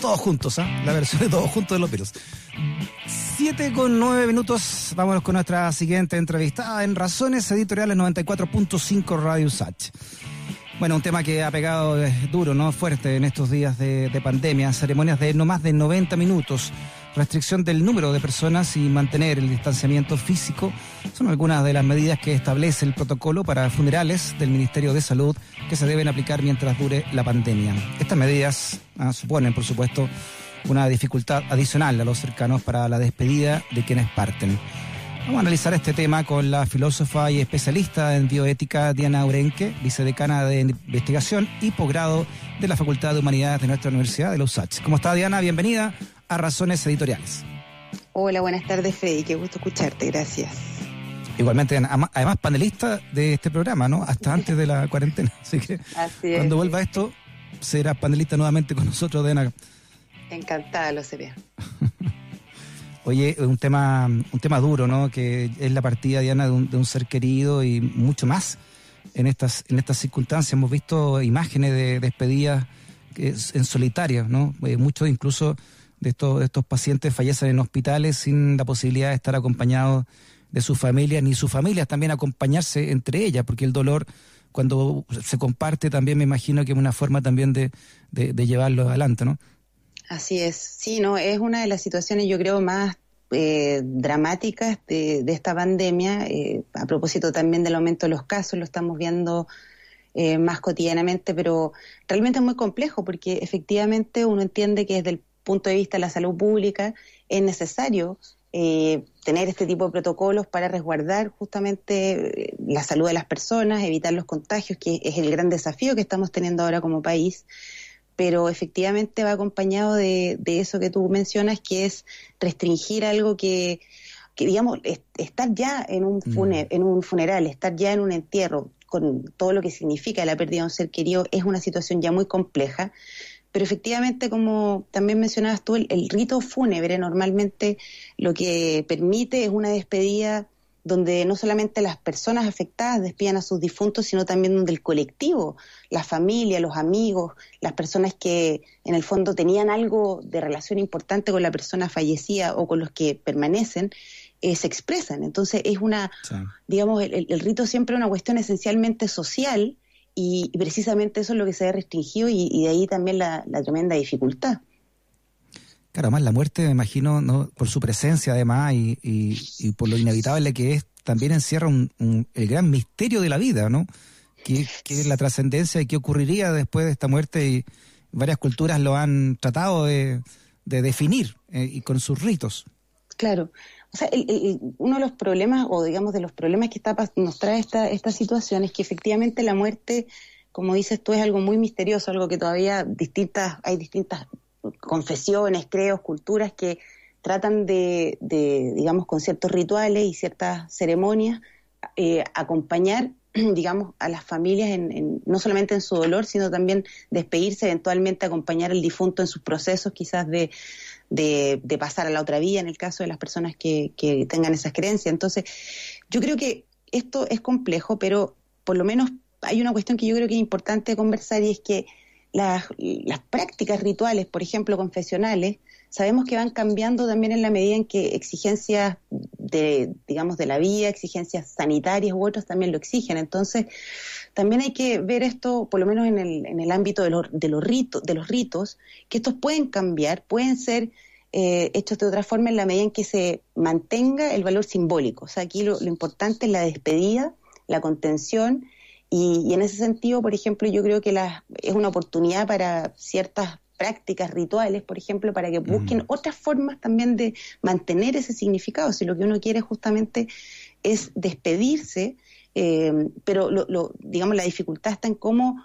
todos juntos, ¿ah? La versión de todos juntos de los Beatles. Siete con nueve minutos. Vámonos con nuestra siguiente entrevista en Razones Editoriales 94.5 Radio Sach. Bueno, un tema que ha pegado eh, duro, ¿no? Fuerte en estos días de pandemia. Ceremonias de no más de 90 minutos restricción del número de personas y mantener el distanciamiento físico son algunas de las medidas que establece el protocolo para funerales del Ministerio de Salud que se deben aplicar mientras dure la pandemia. Estas medidas ah, suponen, por supuesto, una dificultad adicional a los cercanos para la despedida de quienes parten. Vamos a analizar este tema con la filósofa y especialista en bioética Diana Urenque, vicedecana de investigación y posgrado de la Facultad de Humanidades de nuestra Universidad de Los USACH. ¿Cómo está Diana? Bienvenida a Razones Editoriales. Hola, buenas tardes Freddy, qué gusto escucharte, gracias. Igualmente, además panelista de este programa, ¿no? Hasta antes de la cuarentena. Así que cuando vuelva esto, será panelista nuevamente con nosotros, Diana. Encantada, lo sería. Oye, un tema, un tema duro, ¿no? Que es la partida, Diana, de un, de un ser querido y mucho más en estas, en estas circunstancias. Hemos visto imágenes de despedidas en solitario, ¿no? Eh, muchos incluso de estos, estos pacientes fallecen en hospitales sin la posibilidad de estar acompañados de sus familias, ni sus familias también acompañarse entre ellas, porque el dolor cuando se comparte también me imagino que es una forma también de, de, llevarlo adelante, ¿no? Así es, sí, no, es una de las situaciones yo creo más eh, dramáticas de, de, esta pandemia, eh, a propósito también del aumento de los casos, lo estamos viendo eh, más cotidianamente, pero realmente es muy complejo porque efectivamente uno entiende que desde el punto de vista de la salud pública, es necesario eh, tener este tipo de protocolos para resguardar justamente eh, la salud de las personas, evitar los contagios, que es el gran desafío que estamos teniendo ahora como país. Pero efectivamente va acompañado de, eso que tú mencionas, que es restringir algo que, digamos, estar ya en un, mm. en un funeral, estar ya en un entierro, con todo lo que significa la pérdida de un ser querido, es una situación ya muy compleja pero efectivamente, como también mencionabas tú, el, rito fúnebre normalmente lo que permite es una despedida donde no solamente las personas afectadas despidan a sus difuntos, sino también donde el colectivo, la familia, los amigos, las personas que en el fondo tenían algo de relación importante con la persona fallecida o con los que permanecen, eh, se expresan. Entonces es una, digamos, el, el, rito siempre es una cuestión esencialmente social y, precisamente eso es lo que se ha restringido y, de ahí también la, tremenda dificultad. Claro, además la muerte, me imagino, ¿no? por su presencia además y, por lo inevitable que es, también encierra un, el gran misterio de la vida, ¿no? Que, es la trascendencia y qué ocurriría después de esta muerte y varias culturas lo han tratado de, definir eh, y con sus ritos. Claro, o sea, uno de los problemas, o digamos de los problemas que está, nos trae esta, esta situación es que efectivamente la muerte, como dices tú, es algo muy misterioso, algo que todavía distintas, hay distintas confesiones, creos, culturas que tratan de, digamos, con ciertos rituales y ciertas ceremonias, eh, acompañar, digamos, a las familias en, no solamente en su dolor, sino también despedirse, eventualmente acompañar al difunto en sus procesos quizás de, de, pasar a la otra vía en el caso de las personas que, que tengan esas creencias. Entonces, yo creo que esto es complejo, pero por lo menos hay una cuestión que yo creo que es importante conversar y es que las, las, prácticas rituales, por ejemplo, confesionales, sabemos que van cambiando también en la medida en que exigencias de, digamos, de la vida, exigencias sanitarias u otras también lo exigen. Entonces, también hay que ver esto, por lo menos en el, en el ámbito de los, de los ritos, de los ritos, que estos pueden cambiar, pueden ser eh, hechos de otra forma en la medida en que se mantenga el valor simbólico. O sea, aquí lo, importante es la despedida, la contención, y, en ese sentido, por ejemplo, yo creo que es una oportunidad para ciertas prácticas rituales, por ejemplo, para que busquen otras formas también de mantener ese significado. Si lo que uno quiere justamente es despedirse eh, pero lo, digamos la dificultad está en cómo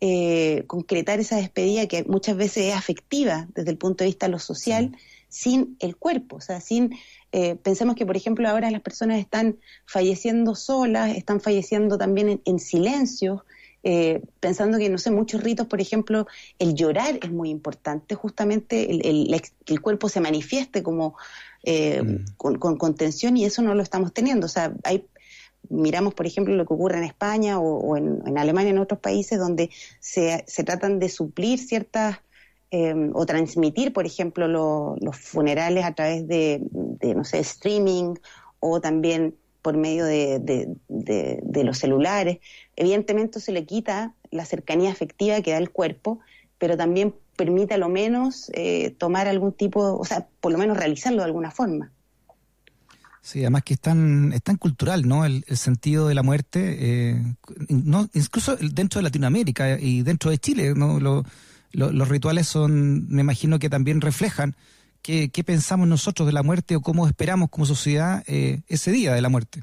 eh, concretar esa despedida que muchas veces es afectiva desde el punto de vista de lo social sin el cuerpo, o sea, sin eh, pensemos que por ejemplo ahora las personas están falleciendo solas, están falleciendo también en, silencio, pensando que, no sé, muchos ritos, por ejemplo, el llorar es muy importante, justamente el, el, cuerpo se manifieste como mm. con, con, contención y eso no lo estamos teniendo. O sea, hay miramos, por ejemplo, lo que ocurre en España o, en, Alemania, en otros países, donde se, se tratan de suplir ciertas em, o transmitir, por ejemplo, los funerales a través de, no sé, streaming o también por medio de, los celulares. Evidentemente se le quita la cercanía afectiva que da el cuerpo, pero también permite a lo menos eh, tomar algún tipo, o sea, por lo menos realizarlo de alguna forma. Sí, además que es tan, es tan cultural, ¿no? El, sentido de la muerte, eh, incluso dentro de Latinoamérica y dentro de Chile, ¿no? los rituales son, me imagino que también reflejan qué, pensamos nosotros de la muerte o cómo esperamos como sociedad eh, ese día de la muerte.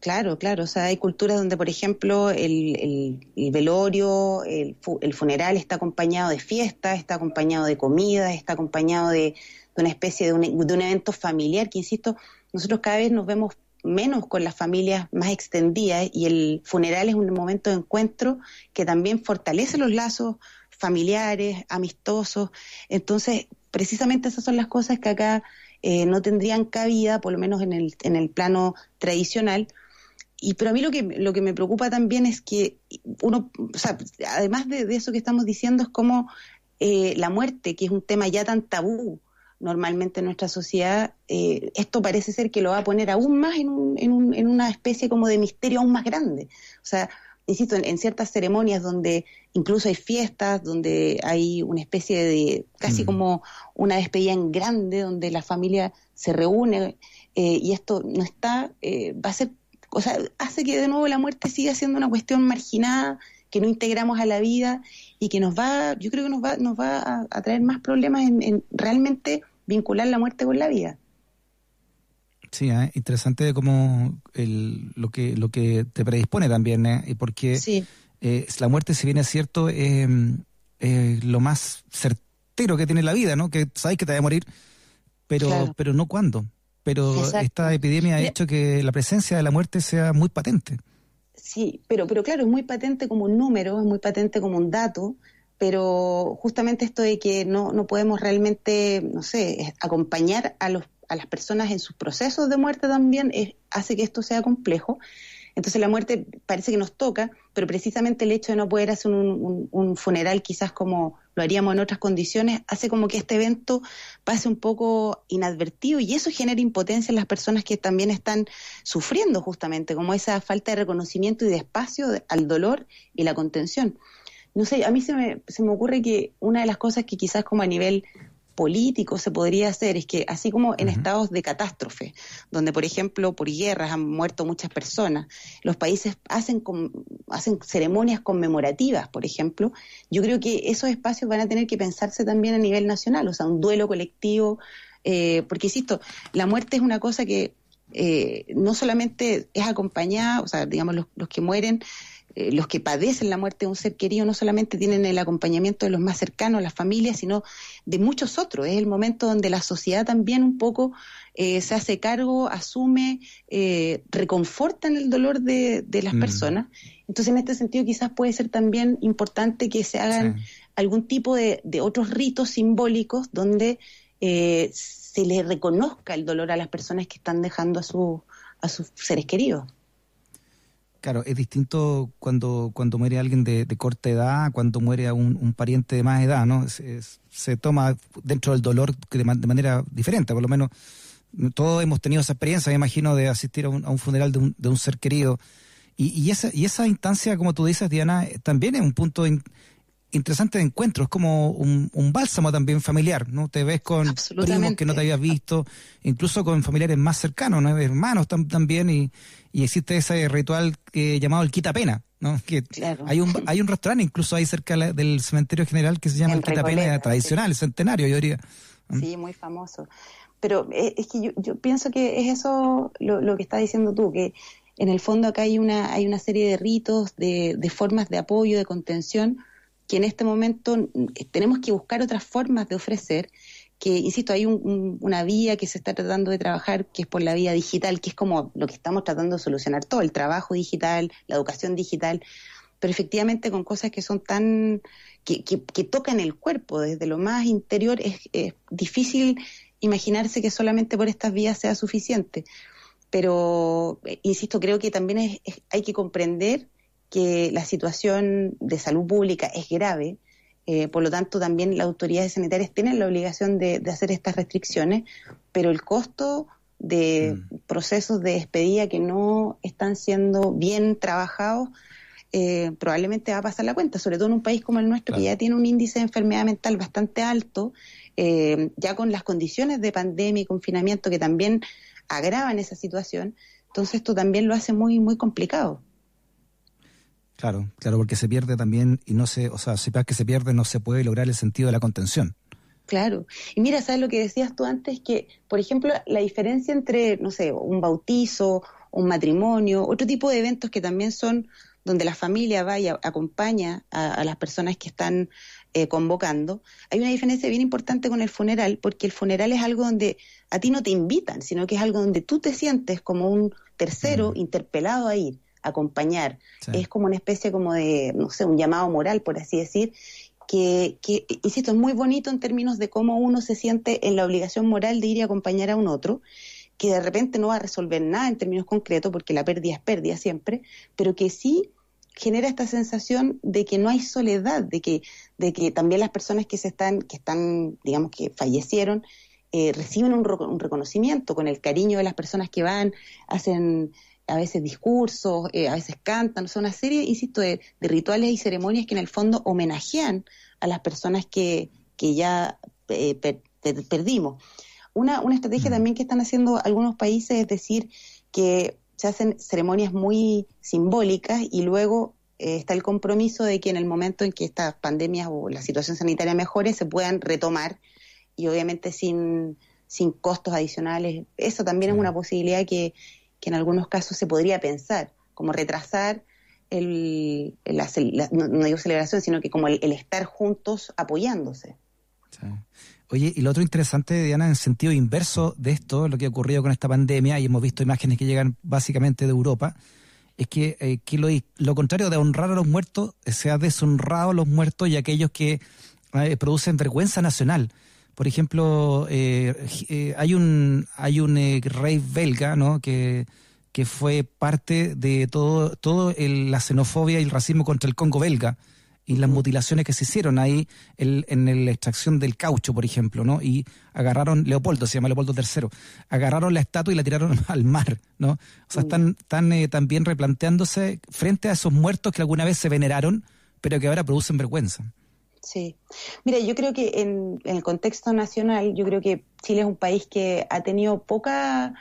Claro, claro. O sea, hay culturas donde, por ejemplo, el, velorio, el, funeral está acompañado de fiesta, está acompañado de comida, está acompañado de, una especie de un, de un evento familiar que, insisto, nosotros cada vez nos vemos menos con las familias más extendidas y el funeral es un momento de encuentro que también fortalece los lazos familiares, amistosos. Entonces, precisamente esas son las cosas que acá eh, no tendrían cabida, por lo menos en el, en el plano tradicional. Y pero a mí lo que, lo que me preocupa también es que uno, o sea, además de, eso que estamos diciendo, es como eh, la muerte, que es un tema ya tan tabú normalmente en nuestra sociedad, eh, esto parece ser que lo va a poner aún más en, un, en, un, en una especie como de misterio aún más grande. O sea, insisto, en, ciertas ceremonias donde incluso hay fiestas, donde hay una especie de, casi mm. como una despedida en grande, donde la familia se reúne eh, y esto no está, eh, va a ser, o sea, hace que de nuevo la muerte siga siendo una cuestión marginada, que no integramos a la vida y que nos va, yo creo que nos va, nos va a, traer más problemas en, realmente vincular la muerte con la vida. Sí, ¿eh? interesante como el, lo que lo que te predispone también, ¿eh? porque eh, la muerte, si bien es cierto, es lo más certero que tiene la vida, ¿no? Que sabes que te va a morir, pero pero no cuándo. Pero esta epidemia ha hecho que la presencia de la muerte sea muy patente. Sí, pero pero claro, es muy patente como un número, es muy patente como un dato, pero justamente esto de que no, no podemos realmente, no sé, acompañar a los a las personas en sus procesos de muerte también hace que esto sea complejo. Entonces la muerte parece que nos toca, pero precisamente el hecho de no poder hacer un, funeral quizás como lo haríamos en otras condiciones, hace como que este evento pase un poco inadvertido y eso genera impotencia en las personas que también están sufriendo justamente, como esa falta de reconocimiento y de espacio al dolor y la contención. No sé, a mí se me, se me ocurre que una de las cosas que quizás como a nivel político se podría hacer es que así como en estados de catástrofe, donde por ejemplo por guerras han muerto muchas personas, los países hacen, hacen ceremonias conmemorativas, por ejemplo, yo creo que esos espacios van a tener que pensarse también a nivel nacional, o sea, un duelo colectivo, eh, porque insisto, la muerte es una cosa que eh, no solamente es acompañada, o sea, digamos, los, los que mueren eh, los que padecen la muerte de un ser querido no solamente tienen el acompañamiento de los más cercanos, las familias, sino de muchos otros. Es el momento donde la sociedad también un poco eh, se hace cargo, asume, eh, reconforta en el dolor de, las mm. personas. Entonces, en este sentido, quizás puede ser también importante que se hagan algún tipo de, otros ritos simbólicos donde se le reconozca el dolor a las personas que están dejando a, a sus seres queridos. Claro, es distinto cuando, cuando muere alguien de, corta edad, cuando muere un, un, pariente de más edad, ¿no? Se, toma dentro del dolor de, manera diferente, por lo menos todos hemos tenido esa experiencia, me imagino, de asistir a un, funeral de un, de un, ser querido. Y, y, esa, y esa instancia, como tú dices, Diana, también es un punto interesante de encuentro, es como un, un, bálsamo también familiar, ¿no? Te ves con primos que no te habías visto, incluso con familiares más cercanos, ¿no? hermanos también, y, y, existe ese ritual que, llamado el quita pena, ¿no? Que hay un hay un restaurante incluso ahí cerca del cementerio general que se llama el, quita pena tradicional, el centenario, yo diría. ¿Mm? Sí, muy famoso. Pero eh, es que yo, yo pienso que es eso lo, lo que estás diciendo tú, que en el fondo acá hay una, hay una serie de ritos, de, de formas de apoyo, de contención, que en este momento mm, tenemos que buscar otras formas de ofrecer, que, insisto, hay una vía que se está tratando de trabajar, que es por la vía digital, que es como lo que estamos tratando de solucionar todo, el trabajo digital, la educación digital, pero efectivamente con cosas que son tan, que, que, tocan el cuerpo desde lo más interior, es, difícil imaginarse que solamente por estas vías sea suficiente. Pero, eh, insisto, creo que también hay que comprender que la situación de salud pública es grave eh, por lo tanto también las autoridades sanitarias tienen la obligación de, hacer estas restricciones, pero el costo de mm. procesos de despedida que no están siendo bien trabajados eh, probablemente va a pasar la cuenta, sobre todo en un país como el nuestro que ya tiene un índice de enfermedad mental bastante alto, eh, ya con las condiciones de pandemia y confinamiento que también agravan esa situación, entonces esto también lo hace muy muy complicado. Claro, claro, porque se pierde también y no se, o sea, si que se pierde no se puede lograr el sentido de la contención. Claro. Y mira, ¿sabes lo que decías tú antes? Que, por ejemplo, la diferencia entre, no sé, un bautizo, un matrimonio, otro tipo de eventos que también son donde la familia vaya, acompaña a, las personas que están eh, convocando, hay una diferencia bien importante con el funeral, porque el funeral es algo donde a ti no te invitan, sino que es algo donde tú te sientes como un tercero mm. interpelado a ir acompañar. Es como una especie como de, no sé, un llamado moral, por así decir, que, que, insisto, es muy bonito en términos de cómo uno se siente en la obligación moral de ir y acompañar a un otro, que de repente no va a resolver nada en términos concretos, porque la pérdida es pérdida siempre, pero que sí genera esta sensación de que no hay soledad, de que, de que también las personas que se están, que están, digamos que fallecieron, eh, reciben un, un, reconocimiento con el cariño de las personas que van, hacen a veces discursos, eh, a veces cantan, son una serie, insisto, de, rituales y ceremonias que en el fondo homenajean a las personas que, que ya eh, perdimos. Una, una estrategia mm. también que están haciendo algunos países es decir que se hacen ceremonias muy simbólicas y luego eh, está el compromiso de que en el momento en que estas pandemias o la situación sanitaria mejore se puedan retomar y obviamente sin, sin costos adicionales. Eso también es una posibilidad que, que en algunos casos se podría pensar, como retrasar el, la, no, digo celebración, sino que como el, estar juntos apoyándose. Oye, y lo otro interesante, Diana, en sentido inverso de esto, lo que ha ocurrido con esta pandemia, y hemos visto imágenes que llegan básicamente de Europa, es que, eh, que lo, contrario de honrar a los muertos, se ha deshonrado a los muertos y aquellos que eh, producen vergüenza nacional. Por ejemplo, eh, eh, hay un, hay un eh, rey belga, ¿no? Que, que fue parte de todo, todo la xenofobia y el racismo contra el Congo belga y las mutilaciones que se hicieron ahí en la extracción del caucho, por ejemplo, ¿no? Y agarraron, Leopoldo, se llama Leopoldo III, agarraron la estatua y la tiraron al mar, ¿no? O sea, están, están también replanteándose frente a esos muertos que alguna vez se veneraron, pero que ahora producen vergüenza. Sí. Mira, yo creo que en, el contexto nacional, yo creo que Chile es un país que ha tenido poca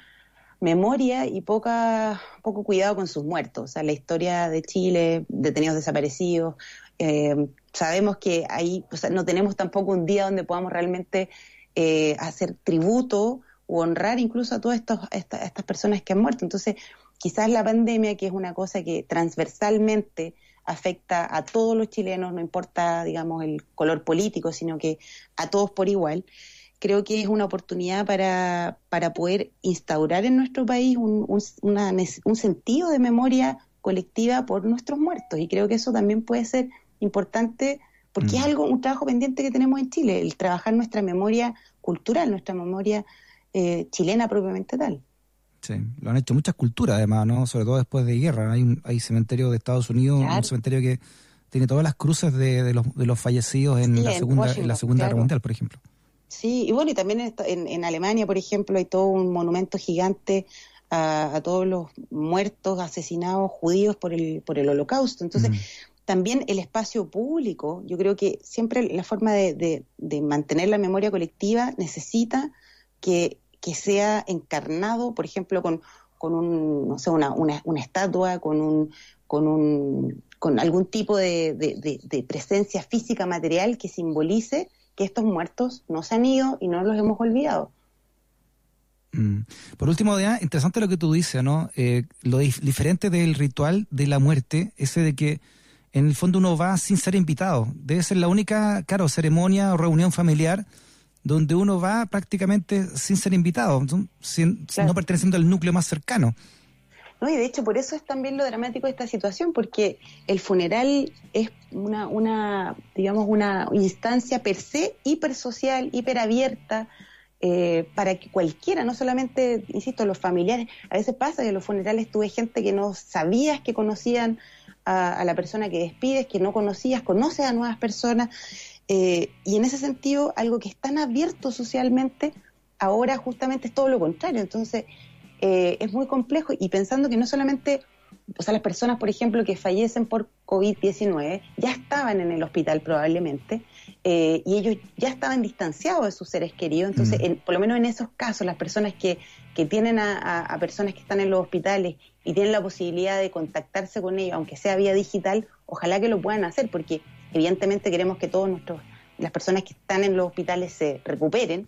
memoria y poca, poco cuidado con sus muertos. O sea, la historia de Chile, detenidos desaparecidos, eh, sabemos que ahí o sea, no tenemos tampoco un día donde podamos realmente eh, hacer tributo o honrar incluso a todas estas personas que han muerto. Entonces, quizás la pandemia, que es una cosa que transversalmente afecta a todos los chilenos, no importa, digamos, el color político, sino que a todos por igual. Creo que es una oportunidad para, para poder instaurar en nuestro país un, un, sentido de memoria colectiva por nuestros muertos. Y creo que eso también puede ser importante porque es mm. algo, un trabajo pendiente que tenemos en Chile, el trabajar nuestra memoria cultural, nuestra memoria eh, chilena propiamente tal. Sí, lo han hecho muchas culturas además, ¿no? Sobre todo después de guerra. Hay, un, hay cementerio de Estados Unidos, un cementerio que tiene todas las cruces de, de, los, de los fallecidos en, la segunda, en la Segunda Guerra Mundial, por ejemplo. Sí, y bueno, y también en, en, Alemania, por ejemplo, hay todo un monumento gigante a, todos los muertos, asesinados judíos por el, por el holocausto. Entonces, también el espacio público, yo creo que siempre la forma de, de, de mantener la memoria colectiva necesita que que sea encarnado, por ejemplo, con, con un, no sé, una, una, estatua, con un, con un, con algún tipo de, de, presencia física material que simbolice que estos muertos no se han ido y no los hemos olvidado. Mm. Por último, Dea, interesante lo que tú dices, ¿no? Eh, lo diferente del ritual de la muerte, ese de que en el fondo uno va sin ser invitado. Debe ser la única, claro, ceremonia o reunión familiar donde uno va prácticamente sin ser invitado, sin, no perteneciendo al núcleo más cercano. No, y de hecho por eso es también lo dramático de esta situación, porque el funeral es una, una digamos, una instancia per se hipersocial, hiperabierta, eh, para que cualquiera, no solamente, insisto, los familiares, a veces pasa que en los funerales tuve gente que no sabías que conocían a, la persona que despides, que no conocías, conoces a nuevas personas, Eh, y en ese sentido, algo que es tan abierto socialmente, ahora justamente es todo lo contrario. Entonces, eh, es muy complejo y pensando que no solamente, o sea, las personas, por ejemplo, que fallecen por COVID-19 ya estaban en el hospital probablemente eh, y ellos ya estaban distanciados de sus seres queridos. Entonces, mm. por lo menos en esos casos, las personas que, que tienen a, personas que están en los hospitales y tienen la posibilidad de contactarse con ellos, aunque sea vía digital, ojalá que lo puedan hacer, porque evidentemente queremos que todos nuestros las personas que están en los hospitales se recuperen,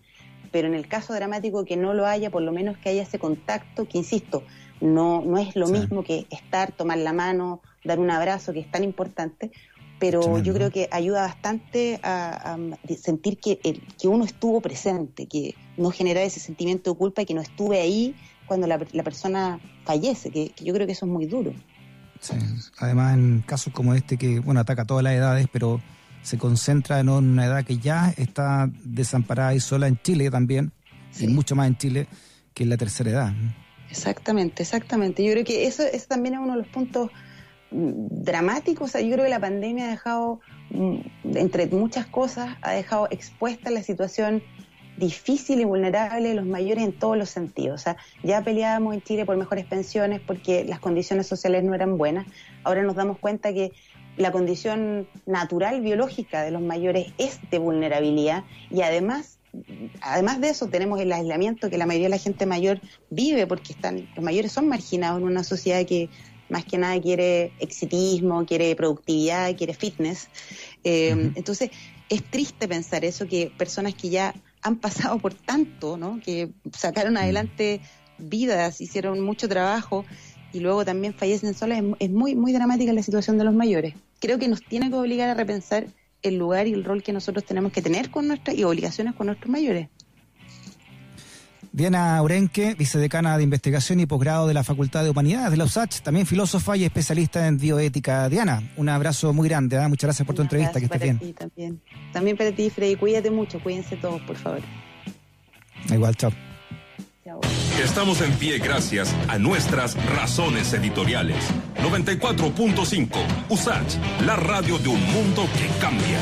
pero en el caso dramático que no lo haya, por lo menos que haya ese contacto, que insisto, no, no es lo mismo que estar, tomar la mano, dar un abrazo, que es tan importante, pero yo creo que ayuda bastante a, sentir que, que uno estuvo presente, que no genera ese sentimiento de culpa y que no estuve ahí cuando la, persona fallece, que, yo creo que eso es muy duro. Sí. Además, en casos como este, que bueno ataca a todas las edades, pero se concentra en una edad que ya está desamparada y sola en Chile también, y mucho más en Chile que en la tercera edad. Exactamente, exactamente. Yo creo que eso, eso también es uno de los puntos dramático. O sea, yo creo que la pandemia ha dejado, mm, entre muchas cosas, ha dejado expuesta la situación difícil y vulnerable de los mayores en todos los sentidos. O sea, ya peleábamos en Chile por mejores pensiones porque las condiciones sociales no eran buenas. Ahora nos damos cuenta que la condición natural, biológica de los mayores es de vulnerabilidad y además además de eso tenemos el aislamiento que la mayoría de la gente mayor vive porque están los mayores son marginados en una sociedad que más que nada quiere exitismo, quiere productividad, quiere fitness. Eh, entonces, es triste pensar eso, que personas que ya han pasado por tanto, ¿no? que sacaron adelante vidas, hicieron mucho trabajo y luego también fallecen solas, es, muy, muy dramática la situación de los mayores. Creo que nos tiene que obligar a repensar el lugar y el rol que nosotros tenemos que tener con nuestras y obligaciones con nuestros mayores. Diana Urenque, vicedecana de Investigación y Posgrado de la Facultad de Humanidades de la USACH, también filósofa y especialista en bioética. Diana, un abrazo muy grande, ¿eh? muchas gracias por tu entrevista, que estés bien. Ti también. también para ti, Freddy, cuídate mucho, cuídense todos, por favor. Igual, chao. Estamos en pie gracias a nuestras razones editoriales. 94.5 USACH, la radio de un mundo que cambia.